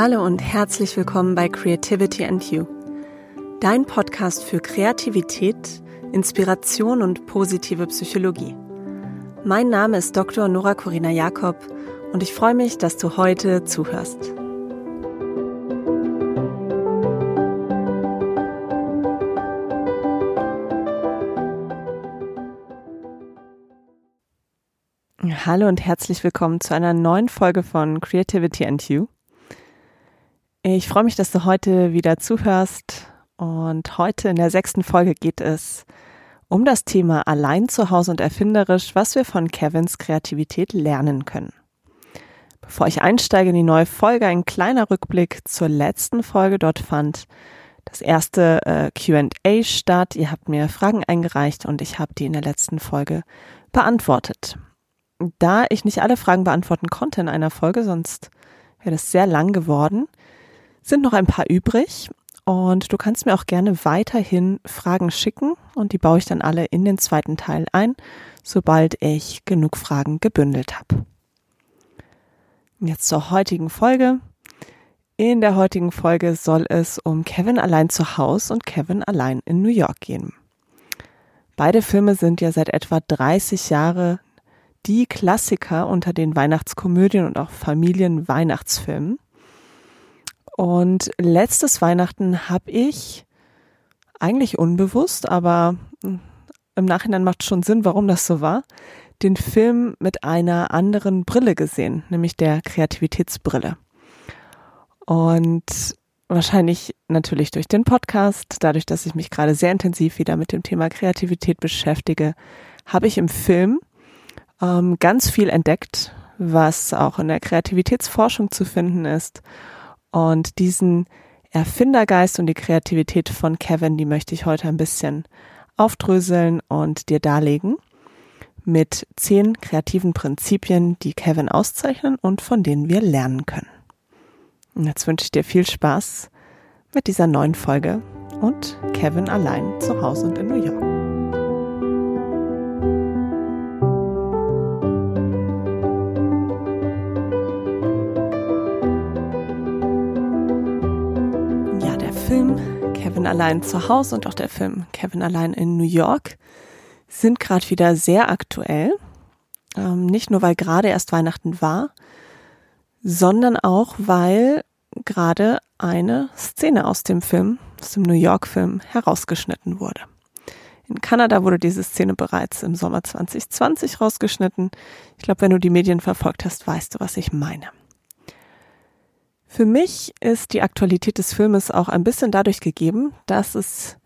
Hallo und herzlich willkommen bei Creativity and You, dein Podcast für Kreativität, Inspiration und positive Psychologie. Mein Name ist Dr. Nora Corina Jakob und ich freue mich, dass du heute zuhörst. Hallo und herzlich willkommen zu einer neuen Folge von Creativity and You. Ich freue mich, dass du heute wieder zuhörst und heute in der sechsten Folge geht es um das Thema allein zu Hause und erfinderisch, was wir von Kevins Kreativität lernen können. Bevor ich einsteige in die neue Folge, ein kleiner Rückblick zur letzten Folge. Dort fand das erste äh, QA statt. Ihr habt mir Fragen eingereicht und ich habe die in der letzten Folge beantwortet. Da ich nicht alle Fragen beantworten konnte in einer Folge, sonst wäre das sehr lang geworden, sind noch ein paar übrig und du kannst mir auch gerne weiterhin Fragen schicken und die baue ich dann alle in den zweiten Teil ein, sobald ich genug Fragen gebündelt habe. Jetzt zur heutigen Folge. In der heutigen Folge soll es um Kevin allein zu Hause und Kevin allein in New York gehen. Beide Filme sind ja seit etwa 30 Jahre die Klassiker unter den Weihnachtskomödien und auch Familienweihnachtsfilmen. Und letztes Weihnachten habe ich eigentlich unbewusst, aber hm, im Nachhinein macht schon Sinn, warum das so war, den Film mit einer anderen Brille gesehen, nämlich der Kreativitätsbrille. Und wahrscheinlich natürlich durch den Podcast, dadurch, dass ich mich gerade sehr intensiv wieder mit dem Thema Kreativität beschäftige, habe ich im Film ähm, ganz viel entdeckt, was auch in der Kreativitätsforschung zu finden ist und diesen Erfindergeist und die Kreativität von Kevin, die möchte ich heute ein bisschen aufdröseln und dir darlegen mit zehn kreativen Prinzipien, die Kevin auszeichnen und von denen wir lernen können. Und jetzt wünsche ich dir viel Spaß mit dieser neuen Folge und Kevin allein zu Hause und in New York. Allein zu Hause und auch der Film Kevin allein in New York sind gerade wieder sehr aktuell. Ähm, nicht nur, weil gerade erst Weihnachten war, sondern auch, weil gerade eine Szene aus dem Film, aus dem New York-Film, herausgeschnitten wurde. In Kanada wurde diese Szene bereits im Sommer 2020 rausgeschnitten. Ich glaube, wenn du die Medien verfolgt hast, weißt du, was ich meine. Für mich ist die Aktualität des Filmes auch ein bisschen dadurch gegeben, dass es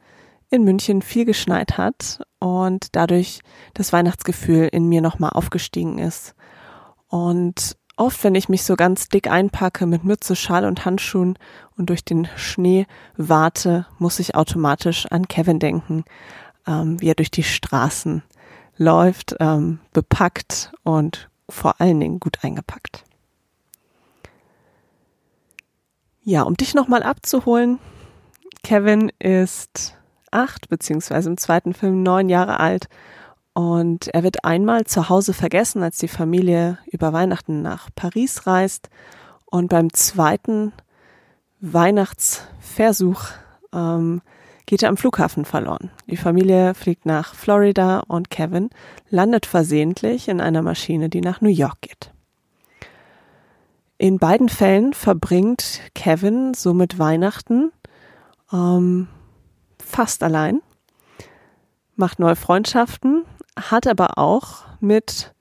in München viel geschneit hat und dadurch das Weihnachtsgefühl in mir nochmal aufgestiegen ist. Und oft, wenn ich mich so ganz dick einpacke mit Mütze, Schal und Handschuhen und durch den Schnee warte, muss ich automatisch an Kevin denken, ähm, wie er durch die Straßen läuft, ähm, bepackt und vor allen Dingen gut eingepackt. Ja, um dich nochmal abzuholen, Kevin ist acht, beziehungsweise im zweiten Film neun Jahre alt und er wird einmal zu Hause vergessen, als die Familie über Weihnachten nach Paris reist und beim zweiten Weihnachtsversuch ähm, geht er am Flughafen verloren. Die Familie fliegt nach Florida und Kevin landet versehentlich in einer Maschine, die nach New York geht. In beiden Fällen verbringt Kevin somit Weihnachten ähm, fast allein, macht neue Freundschaften, hat aber auch mit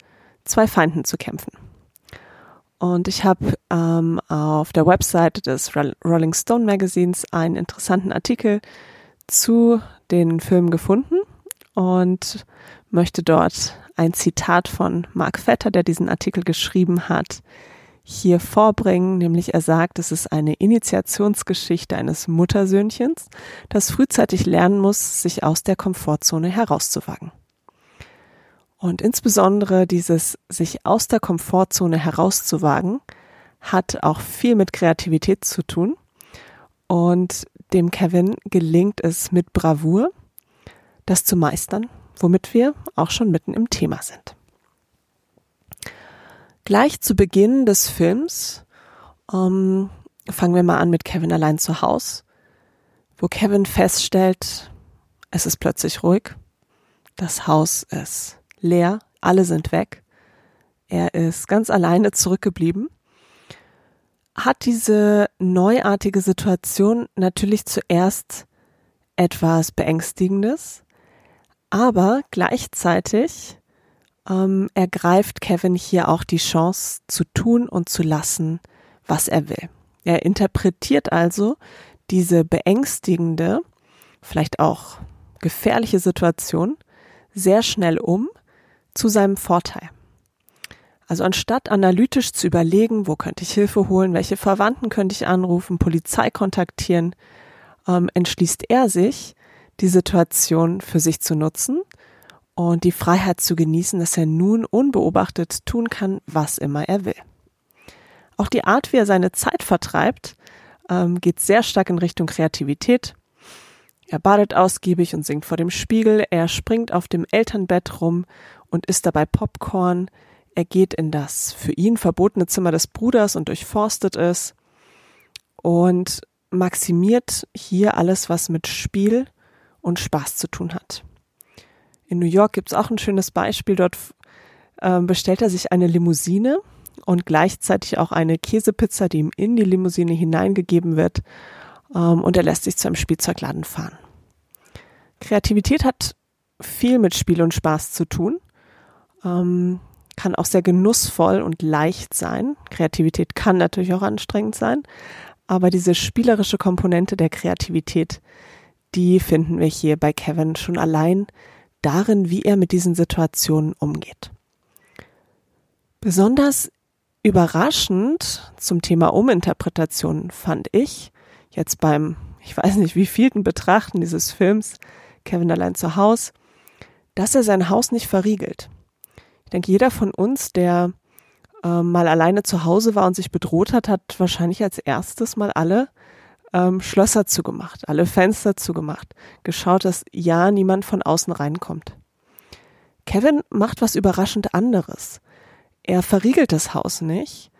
zwei Feinden zu kämpfen. Und ich habe ähm, auf der Website des Rolling Stone Magazins einen interessanten Artikel zu den Filmen gefunden und möchte dort ein Zitat von Mark Vetter, der diesen Artikel geschrieben hat, hier vorbringen, nämlich er sagt, es ist eine Initiationsgeschichte eines Muttersöhnchens, das frühzeitig lernen muss, sich aus der Komfortzone herauszuwagen. Und insbesondere dieses sich aus der Komfortzone herauszuwagen, hat auch viel mit Kreativität zu tun. Und dem Kevin gelingt es mit Bravour, das zu meistern, womit wir auch schon mitten im Thema sind. Gleich zu Beginn des Films ähm, fangen wir mal an mit Kevin allein zu Haus, wo Kevin feststellt, es ist plötzlich ruhig, das Haus ist leer, alle sind weg, er ist ganz alleine zurückgeblieben, hat diese neuartige Situation natürlich zuerst etwas Beängstigendes, aber gleichzeitig ähm, ergreift Kevin hier auch die Chance zu tun und zu lassen, was er will. Er interpretiert also diese beängstigende, vielleicht auch gefährliche Situation sehr schnell um zu seinem Vorteil. Also anstatt analytisch zu überlegen, wo könnte ich Hilfe holen, welche Verwandten könnte ich anrufen, Polizei kontaktieren, ähm, entschließt er sich, die Situation für sich zu nutzen und die Freiheit zu genießen, dass er nun unbeobachtet tun kann, was immer er will. Auch die Art, wie er seine Zeit vertreibt, ähm, geht sehr stark in Richtung Kreativität. Er badet ausgiebig und singt vor dem Spiegel, er springt auf dem Elternbett rum und isst dabei Popcorn, er geht in das für ihn verbotene Zimmer des Bruders und durchforstet es und maximiert hier alles, was mit Spiel und Spaß zu tun hat. In New York gibt es auch ein schönes Beispiel. Dort äh, bestellt er sich eine Limousine und gleichzeitig auch eine Käsepizza, die ihm in die Limousine hineingegeben wird. Ähm, und er lässt sich zu einem Spielzeugladen fahren. Kreativität hat viel mit Spiel und Spaß zu tun. Ähm, kann auch sehr genussvoll und leicht sein. Kreativität kann natürlich auch anstrengend sein. Aber diese spielerische Komponente der Kreativität, die finden wir hier bei Kevin schon allein darin, wie er mit diesen Situationen umgeht. Besonders überraschend zum Thema Uminterpretation fand ich jetzt beim, ich weiß nicht, wie vielten Betrachten dieses Films Kevin allein zu Haus, dass er sein Haus nicht verriegelt. Ich denke, jeder von uns, der äh, mal alleine zu Hause war und sich bedroht hat, hat wahrscheinlich als erstes mal alle ähm, Schlösser zugemacht, alle Fenster zugemacht, geschaut, dass ja niemand von außen reinkommt. Kevin macht was überraschend anderes. Er verriegelt das Haus nicht,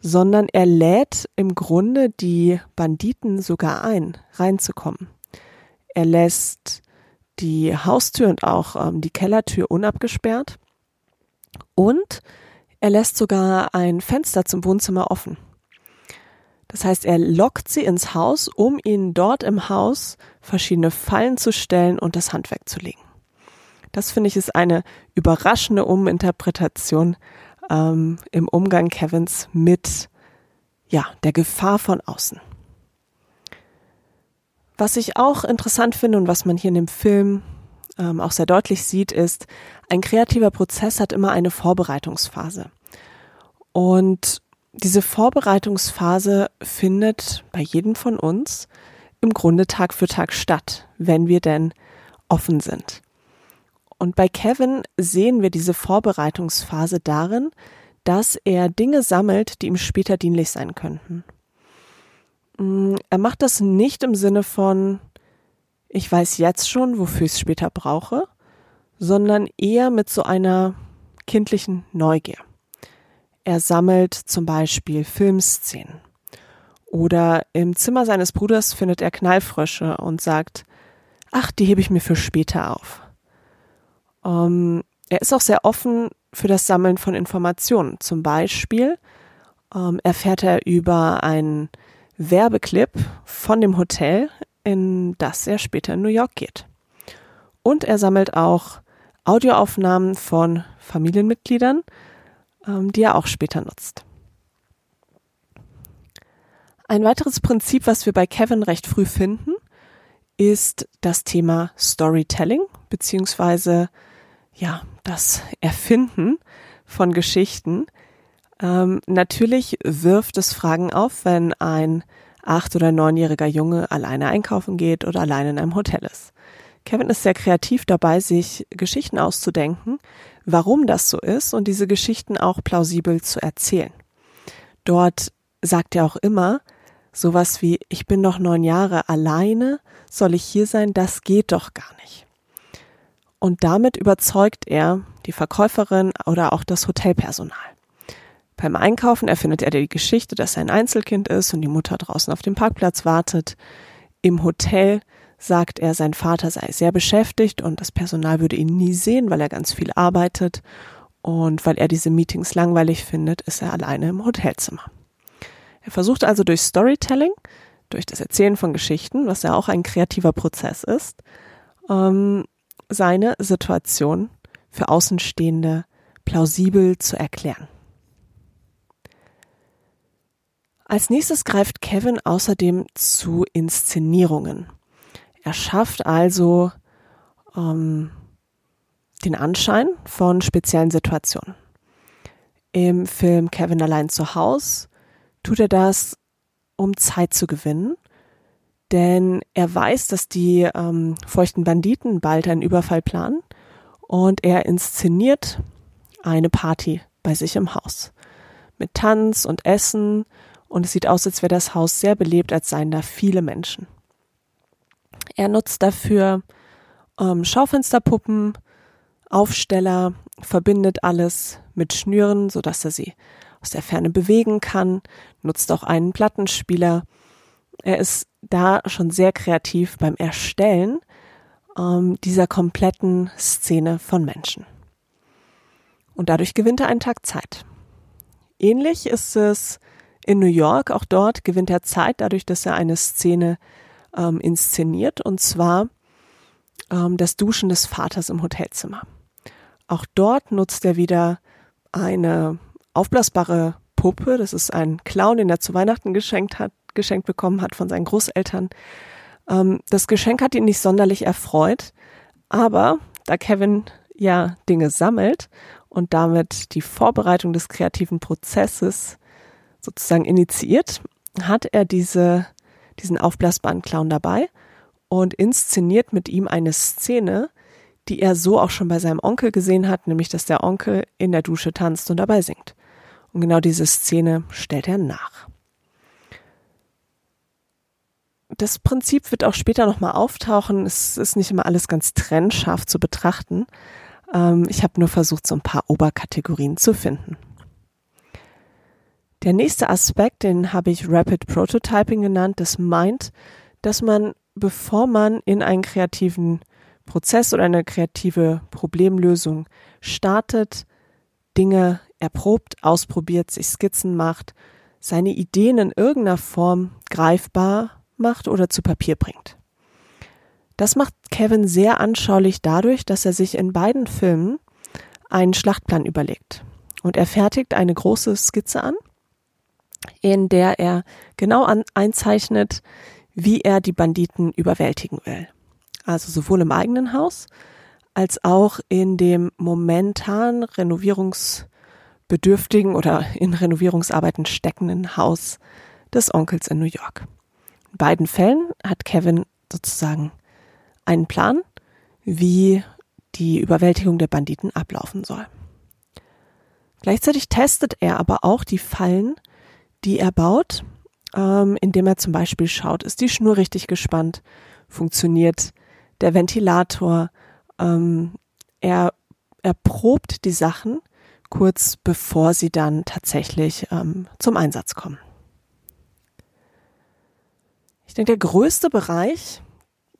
sondern er lädt im Grunde die Banditen sogar ein, reinzukommen. Er lässt die Haustür und auch ähm, die Kellertür unabgesperrt und er lässt sogar ein Fenster zum Wohnzimmer offen. Das heißt, er lockt sie ins Haus, um ihnen dort im Haus verschiedene Fallen zu stellen und das Handwerk zu legen. Das finde ich ist eine überraschende Uminterpretation ähm, im Umgang Kevins mit ja der Gefahr von außen. Was ich auch interessant finde und was man hier in dem Film ähm, auch sehr deutlich sieht, ist, ein kreativer Prozess hat immer eine Vorbereitungsphase. Und diese Vorbereitungsphase findet bei jedem von uns im Grunde Tag für Tag statt, wenn wir denn offen sind. Und bei Kevin sehen wir diese Vorbereitungsphase darin, dass er Dinge sammelt, die ihm später dienlich sein könnten. Mm, er macht das nicht im Sinne von, ich weiß jetzt schon, wofür ich es später brauche, sondern eher mit so einer kindlichen Neugier. Er sammelt zum Beispiel Filmszenen. Oder im Zimmer seines Bruders findet er Knallfrösche und sagt, ach, die hebe ich mir für später auf. Ähm, er ist auch sehr offen für das Sammeln von Informationen. Zum Beispiel ähm, erfährt er über einen Werbeclip von dem Hotel, in das er später in New York geht. Und er sammelt auch Audioaufnahmen von Familienmitgliedern, die er auch später nutzt. Ein weiteres Prinzip, was wir bei Kevin recht früh finden, ist das Thema Storytelling, beziehungsweise ja, das Erfinden von Geschichten. Ähm, natürlich wirft es Fragen auf, wenn ein acht- oder neunjähriger Junge alleine einkaufen geht oder alleine in einem Hotel ist. Kevin ist sehr kreativ dabei, sich Geschichten auszudenken, warum das so ist und diese Geschichten auch plausibel zu erzählen. Dort sagt er auch immer sowas wie, ich bin noch neun Jahre alleine, soll ich hier sein, das geht doch gar nicht. Und damit überzeugt er die Verkäuferin oder auch das Hotelpersonal. Beim Einkaufen erfindet er die Geschichte, dass er ein Einzelkind ist und die Mutter draußen auf dem Parkplatz wartet. Im Hotel sagt er, sein Vater sei sehr beschäftigt und das Personal würde ihn nie sehen, weil er ganz viel arbeitet. Und weil er diese Meetings langweilig findet, ist er alleine im Hotelzimmer. Er versucht also durch Storytelling, durch das Erzählen von Geschichten, was ja auch ein kreativer Prozess ist, ähm, seine Situation für Außenstehende plausibel zu erklären. Als nächstes greift Kevin außerdem zu Inszenierungen. Er schafft also ähm, den Anschein von speziellen Situationen. Im Film Kevin allein zu Haus tut er das, um Zeit zu gewinnen, denn er weiß, dass die ähm, feuchten Banditen bald einen Überfall planen und er inszeniert eine Party bei sich im Haus mit Tanz und Essen und es sieht aus, als wäre das Haus sehr belebt, als seien da viele Menschen. Er nutzt dafür ähm, Schaufensterpuppen, Aufsteller, verbindet alles mit Schnüren, sodass er sie aus der Ferne bewegen kann, nutzt auch einen Plattenspieler. Er ist da schon sehr kreativ beim Erstellen ähm, dieser kompletten Szene von Menschen. Und dadurch gewinnt er einen Tag Zeit. Ähnlich ist es in New York. Auch dort gewinnt er Zeit dadurch, dass er eine Szene ähm, inszeniert, und zwar ähm, das Duschen des Vaters im Hotelzimmer. Auch dort nutzt er wieder eine aufblasbare Puppe. Das ist ein Clown, den er zu Weihnachten geschenkt hat, geschenkt bekommen hat von seinen Großeltern. Ähm, das Geschenk hat ihn nicht sonderlich erfreut, aber da Kevin ja Dinge sammelt und damit die Vorbereitung des kreativen Prozesses sozusagen initiiert, hat er diese, diesen aufblasbaren Clown dabei und inszeniert mit ihm eine Szene, die er so auch schon bei seinem Onkel gesehen hat, nämlich dass der Onkel in der Dusche tanzt und dabei singt. Und genau diese Szene stellt er nach. Das Prinzip wird auch später nochmal auftauchen. Es ist nicht immer alles ganz trennscharf zu betrachten. Ähm, ich habe nur versucht, so ein paar Oberkategorien zu finden. Der nächste Aspekt, den habe ich Rapid Prototyping genannt, das meint, dass man, bevor man in einen kreativen Prozess oder eine kreative Problemlösung startet, Dinge erprobt, ausprobiert, sich Skizzen macht, seine Ideen in irgendeiner Form greifbar macht oder zu Papier bringt. Das macht Kevin sehr anschaulich dadurch, dass er sich in beiden Filmen einen Schlachtplan überlegt. Und er fertigt eine große Skizze an, in der er genau an, einzeichnet, wie er die Banditen überwältigen will also sowohl im eigenen Haus als auch in dem momentan renovierungsbedürftigen oder in Renovierungsarbeiten steckenden Haus des Onkels in New York. In beiden Fällen hat Kevin sozusagen einen Plan, wie die Überwältigung der Banditen ablaufen soll. Gleichzeitig testet er aber auch die Fallen, die er baut, ähm, indem er zum Beispiel schaut, ist die Schnur richtig gespannt, funktioniert der Ventilator. Ähm, er, er probt die Sachen kurz bevor sie dann tatsächlich ähm, zum Einsatz kommen. Ich denke, der größte Bereich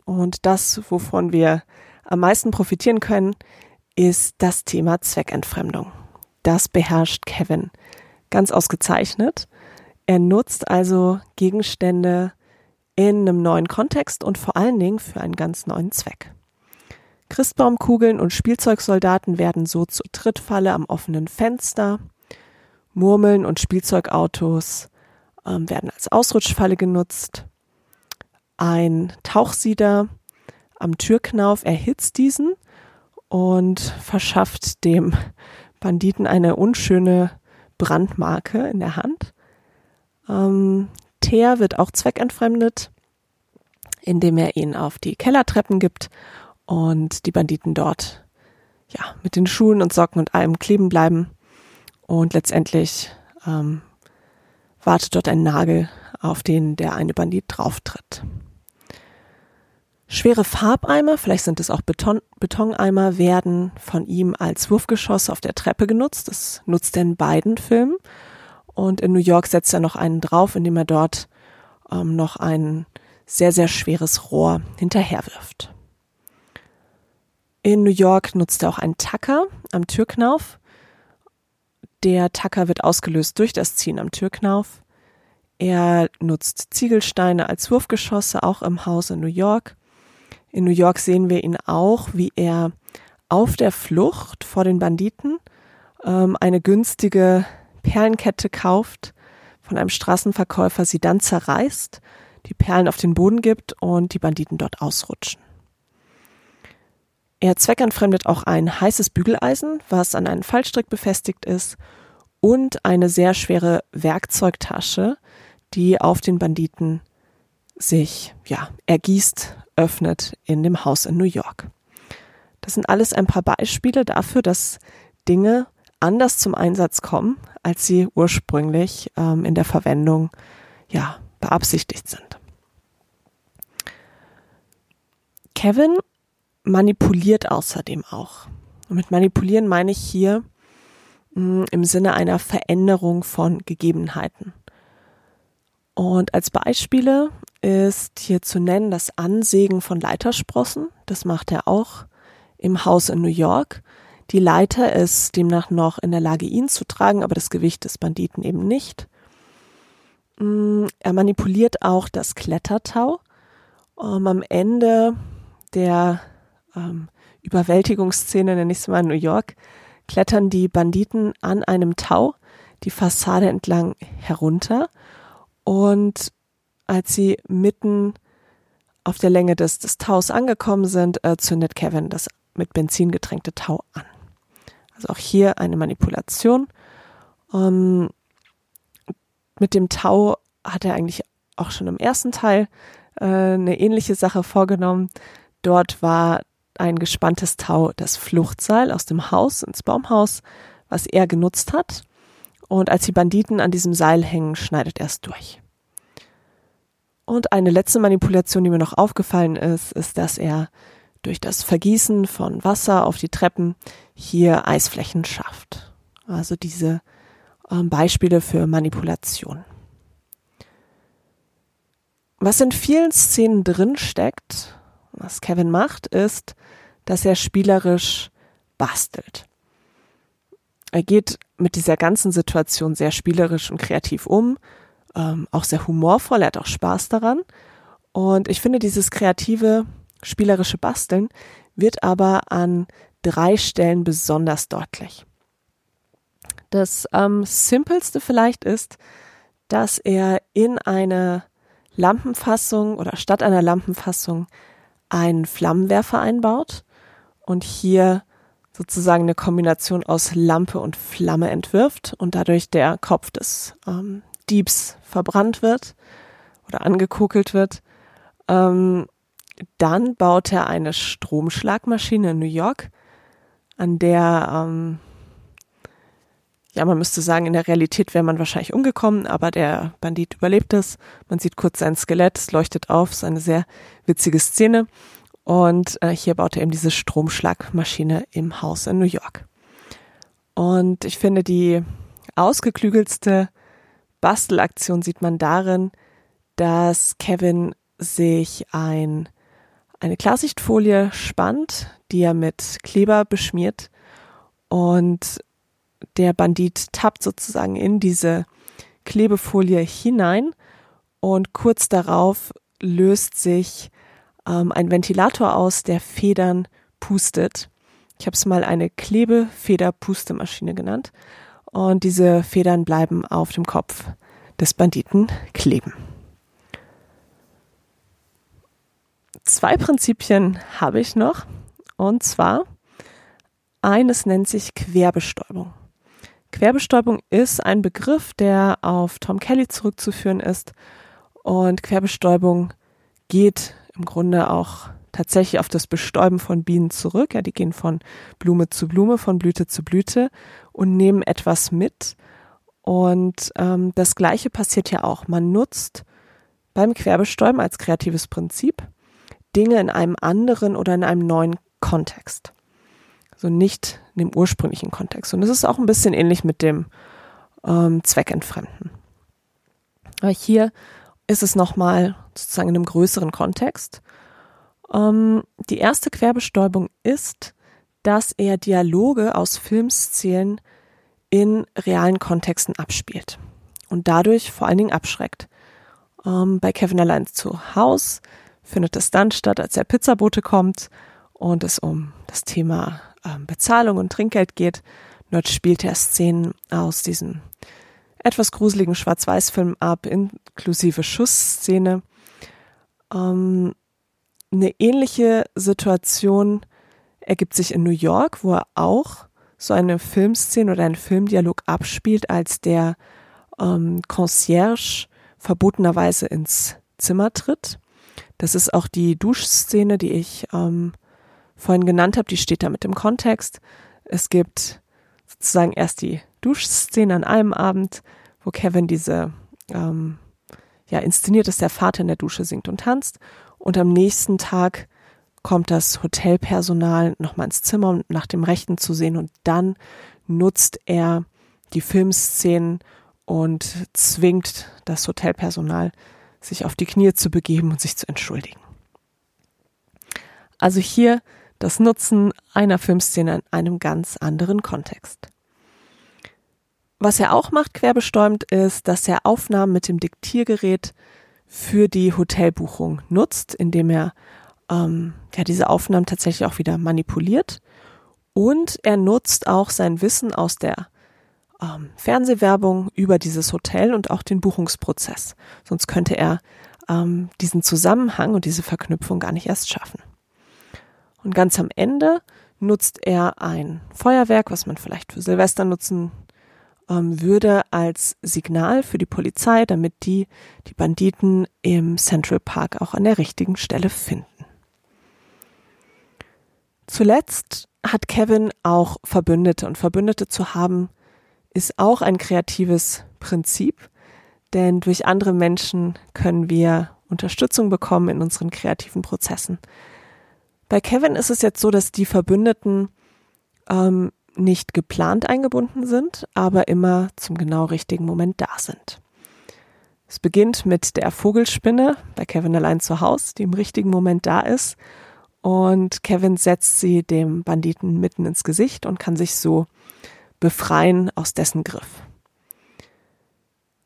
und das, wovon wir am meisten profitieren können, ist das Thema Zweckentfremdung. Das beherrscht Kevin ganz ausgezeichnet. Er nutzt also Gegenstände in einem neuen Kontext und vor allen Dingen für einen ganz neuen Zweck. Christbaumkugeln und Spielzeugsoldaten werden so zur Trittfalle am offenen Fenster. Murmeln und Spielzeugautos ähm, werden als Ausrutschfalle genutzt. Ein Tauchsieder am Türknauf erhitzt diesen und verschafft dem Banditen eine unschöne Brandmarke in der Hand. Ähm, Teer wird auch zweckentfremdet, indem er ihn auf die Kellertreppen gibt und die Banditen dort ja mit den Schuhen und Socken und allem kleben bleiben und letztendlich ähm, wartet dort ein Nagel, auf den der eine Bandit drauftritt. Schwere Farbeimer, vielleicht sind es auch Beton, Betoneimer, werden von ihm als Wurfgeschoss auf der Treppe genutzt. Das nutzt er in beiden Filmen Und in New York setzt er noch einen drauf, indem er dort ähm, noch ein sehr, sehr schweres Rohr hinterherwirft. In New York nutzt er auch einen Tacker am Türknauf. Der Tacker wird ausgelöst durch das Ziehen am Türknauf. Er nutzt Ziegelsteine als Wurfgeschosse, auch im Haus in New York. In New York sehen wir ihn auch, wie er auf der Flucht vor den Banditen ähm, eine günstige Perlenkette kauft, von einem Straßenverkäufer sie dann zerreißt, die Perlen auf den Boden gibt und die Banditen dort ausrutschen. Er zweckentfremdet auch ein heißes Bügeleisen, was an einen Fallstrick befestigt ist, und eine sehr schwere Werkzeugtasche, die auf den Banditen sich, ja, ergießt, öffnet in dem Haus in New York. Das sind alles ein paar Beispiele dafür, dass Dinge anders zum Einsatz kommen, als sie ursprünglich ähm, in der Verwendung ja, beabsichtigt sind. Kevin manipuliert außerdem auch. Und mit manipulieren meine ich hier mh, hm, im Sinne einer Veränderung von Gegebenheiten. Und als Beispiele ist hier zu nennen das Ansägen von Leitersprossen. Das macht er auch im Haus in New York. Die Leiter ist demnach noch in der Lage, ihn zu tragen, aber das Gewicht des Banditen eben nicht. Mm, er manipuliert auch das Klettertau. Um, am Ende der ähm, Überwältigungsszene, nenne ich es mal in New York, klettern die Banditen an einem Tau die Fassade entlang herunter und als sie mitten auf der Länge des, des Taus angekommen sind, äh, zündet Kevin das mit Benzin getränkte Tau an. Also auch hier eine Manipulation. Ähm, mit dem Tau hat er eigentlich auch schon im ersten Teil äh, eine ähnliche Sache vorgenommen. Dort war ein gespanntes Tau das Fluchtseil aus dem Haus ins Baumhaus, was er genutzt hat. Und als die Banditen an diesem Seil hängen, schneidet er es durch. Und eine letzte Manipulation, die mir noch aufgefallen ist, ist, dass er durch das Vergießen von Wasser auf die Treppen hier Eisflächen schafft. Also diese ähm, Beispiele für Manipulation. Was in vielen Szenen drin steckt, was Kevin macht, ist, dass er spielerisch bastelt. Er geht mit dieser ganzen Situation sehr spielerisch und kreativ um ähm, auch sehr humorvoll, er hat auch Spaß daran. Und ich finde, dieses kreative, spielerische Basteln wird aber an drei Stellen besonders deutlich. Das ähm, simpelste vielleicht ist, dass er in eine Lampenfassung oder statt einer Lampenfassung einen Flammenwerfer einbaut und hier sozusagen eine Kombination aus Lampe und Flamme entwirft und dadurch der Kopf des ähm, Diebs verbrannt wird oder angekokelt wird. Ähm, dann baut er eine Stromschlagmaschine in New York, an der, ähm, ja, man müsste sagen, in der Realität wäre man wahrscheinlich umgekommen, aber der Bandit überlebt es. Man sieht kurz sein Skelett, es leuchtet auf, es ist eine sehr witzige Szene. Und äh, hier baut er eben diese Stromschlagmaschine im Haus in New York. Und ich finde, die ausgeklügelste Bastelaktion sieht man darin, dass Kevin sich ein, eine Klarsichtfolie spannt, die er mit Kleber beschmiert und der Bandit tappt sozusagen in diese Klebefolie hinein und kurz darauf löst sich ähm, ein Ventilator aus, der Federn pustet. Ich habe es mal eine Klebefeder-Pustemaschine genannt. Und diese Federn bleiben auf dem Kopf des Banditen kleben. Zwei Prinzipien habe ich noch. Und zwar, eines nennt sich Querbestäubung. Querbestäubung ist ein Begriff, der auf Tom Kelly zurückzuführen ist. Und Querbestäubung geht im Grunde auch tatsächlich auf das Bestäuben von Bienen zurück. Ja, die gehen von Blume zu Blume, von Blüte zu Blüte und nehmen etwas mit. Und ähm, das Gleiche passiert ja auch. Man nutzt beim Querbestäuben als kreatives Prinzip Dinge in einem anderen oder in einem neuen Kontext. Also nicht in dem ursprünglichen Kontext. Und es ist auch ein bisschen ähnlich mit dem ähm, zweckentfremden. Aber hier ist es nochmal sozusagen in einem größeren Kontext. Ähm, die erste Querbestäubung ist, dass er Dialoge aus Filmszenen in realen Kontexten abspielt und dadurch vor allen Dingen abschreckt. Ähm, bei Kevin allein zu Haus findet es dann statt, als der Pizzabote kommt und es um das Thema ähm, Bezahlung und Trinkgeld geht. Dort spielt er Szenen aus diesem etwas gruseligen Schwarz-Weiß-Film ab, inklusive Schussszene. Ähm, eine ähnliche Situation ergibt sich in New York, wo er auch so eine Filmszene oder einen Filmdialog abspielt, als der ähm, Concierge verbotenerweise ins Zimmer tritt. Das ist auch die Duschszene, die ich ähm, vorhin genannt habe, die steht da mit im Kontext. Es gibt sozusagen erst die Duschszene an einem Abend, wo Kevin diese ähm, ja inszeniert, dass der Vater in der Dusche singt und tanzt. Und am nächsten Tag kommt das Hotelpersonal nochmal ins Zimmer, um nach dem Rechten zu sehen. Und dann nutzt er die Filmszenen und zwingt das Hotelpersonal, sich auf die Knie zu begeben und sich zu entschuldigen. Also hier das Nutzen einer Filmszene in einem ganz anderen Kontext. Was er auch macht, querbestäumt, ist, dass er Aufnahmen mit dem Diktiergerät für die Hotelbuchung nutzt, indem er ähm, ja, diese Aufnahmen tatsächlich auch wieder manipuliert. Und er nutzt auch sein Wissen aus der ähm, Fernsehwerbung über dieses Hotel und auch den Buchungsprozess. Sonst könnte er ähm, diesen Zusammenhang und diese Verknüpfung gar nicht erst schaffen. Und ganz am Ende nutzt er ein Feuerwerk, was man vielleicht für Silvester nutzen ähm, würde, als Signal für die Polizei, damit die die Banditen im Central Park auch an der richtigen Stelle finden. Zuletzt hat Kevin auch Verbündete und Verbündete zu haben ist auch ein kreatives Prinzip, denn durch andere Menschen können wir Unterstützung bekommen in unseren kreativen Prozessen. Bei Kevin ist es jetzt so, dass die Verbündeten ähm, nicht geplant eingebunden sind, aber immer zum genau richtigen Moment da sind. Es beginnt mit der Vogelspinne bei Kevin allein zu Hause, die im richtigen Moment da ist. Und Kevin setzt sie dem Banditen mitten ins Gesicht und kann sich so befreien aus dessen Griff.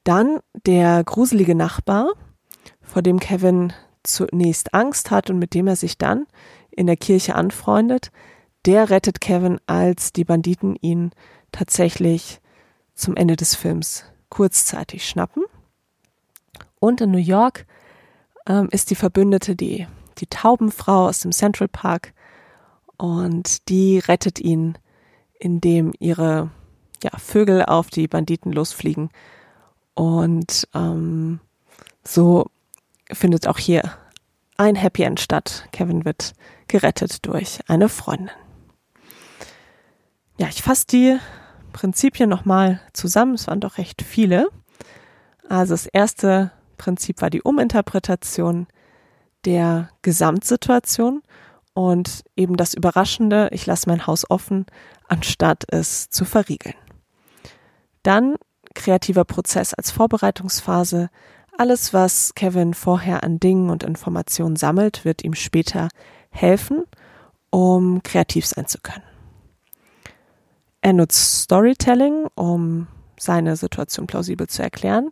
Dann der gruselige Nachbar, vor dem Kevin zunächst Angst hat und mit dem er sich dann in der Kirche anfreundet, der rettet Kevin, als die Banditen ihn tatsächlich zum Ende des Films kurzzeitig schnappen. Und in New York ähm, ist die Verbündete die, die Taubenfrau aus dem Central Park und die rettet ihn indem ihre ja, Vögel auf die Banditen losfliegen. Und ähm, so findet auch hier ein Happy End statt. Kevin wird gerettet durch eine Freundin. Ja, ich fasse die Prinzipien nochmal zusammen. Es waren doch recht viele. Also das erste Prinzip war die Uminterpretation der Gesamtsituation und eben das Überraschende, ich lasse mein Haus offen, anstatt es zu verriegeln. Dann kreativer Prozess als Vorbereitungsphase. Alles, was Kevin vorher an Dingen und Informationen sammelt, wird ihm später helfen, um kreativ sein zu können. Er nutzt Storytelling, um seine Situation plausibel zu erklären.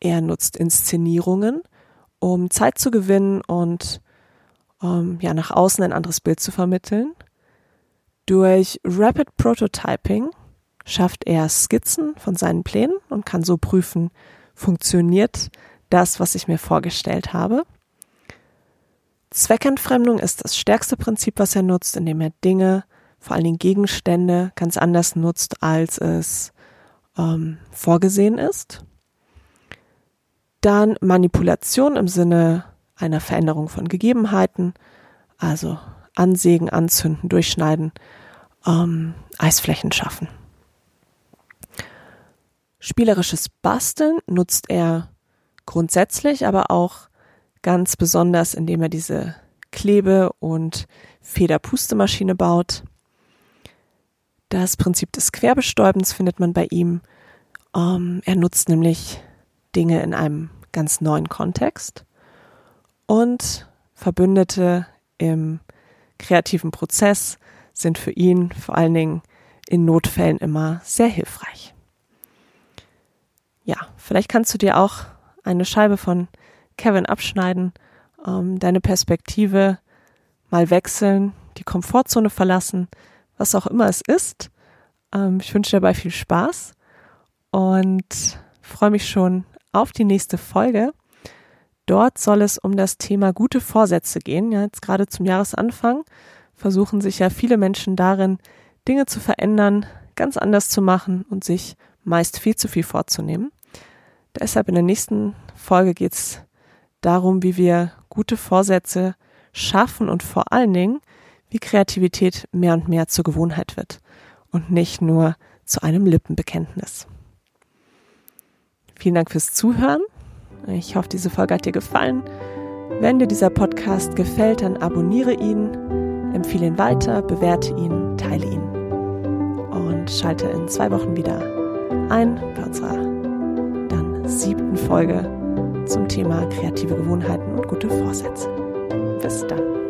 Er nutzt Inszenierungen, um Zeit zu gewinnen und um, ja, nach außen ein anderes Bild zu vermitteln. Durch Rapid Prototyping schafft er Skizzen von seinen Plänen und kann so prüfen, funktioniert das, was ich mir vorgestellt habe. Zweckentfremdung ist das stärkste Prinzip, was er nutzt, indem er Dinge, vor allen Dingen Gegenstände, ganz anders nutzt, als es ähm, vorgesehen ist. Dann Manipulation im Sinne einer Veränderung von Gegebenheiten, also ansägen, anzünden, durchschneiden, ähm, Eisflächen schaffen. Spielerisches Basteln nutzt er grundsätzlich, aber auch ganz besonders, indem er diese Klebe- und Federpustemaschine baut. Das Prinzip des Querbestäubens findet man bei ihm ähm, er nutzt nämlich Dinge in einem ganz neuen Kontext und Verbündete im kreativen Prozess sind für ihn vor allen Dingen in Notfällen immer sehr hilfreich. Ja, vielleicht kannst du dir auch eine Scheibe von Kevin abschneiden, ähm, deine Perspektive mal wechseln, die Komfortzone verlassen, was auch immer es ist. Ähm, ich wünsche dir dabei viel Spaß und freue mich schon auf die nächste Folge. Dort soll es um das Thema gute Vorsätze gehen. Ja, jetzt gerade zum Jahresanfang versuchen sich ja viele Menschen darin, Dinge zu verändern, ganz anders zu machen und sich meist viel zu viel vorzunehmen. Deshalb in der nächsten Folge geht es darum, wie wir gute Vorsätze schaffen und vor allen Dingen, wie Kreativität mehr und mehr zur Gewohnheit wird und nicht nur zu einem Lippenbekenntnis. Vielen Dank fürs Zuhören. Ich hoffe, diese Folge hat dir gefallen. Wenn dir dieser Podcast gefällt, dann abonniere ihn, empfehle ihn weiter, bewerte ihn, teile ihn und schalte in zwei Wochen wieder ein bei unserer dann siebten Folge zum Thema kreative Gewohnheiten und gute Vorsätze. Bis dann.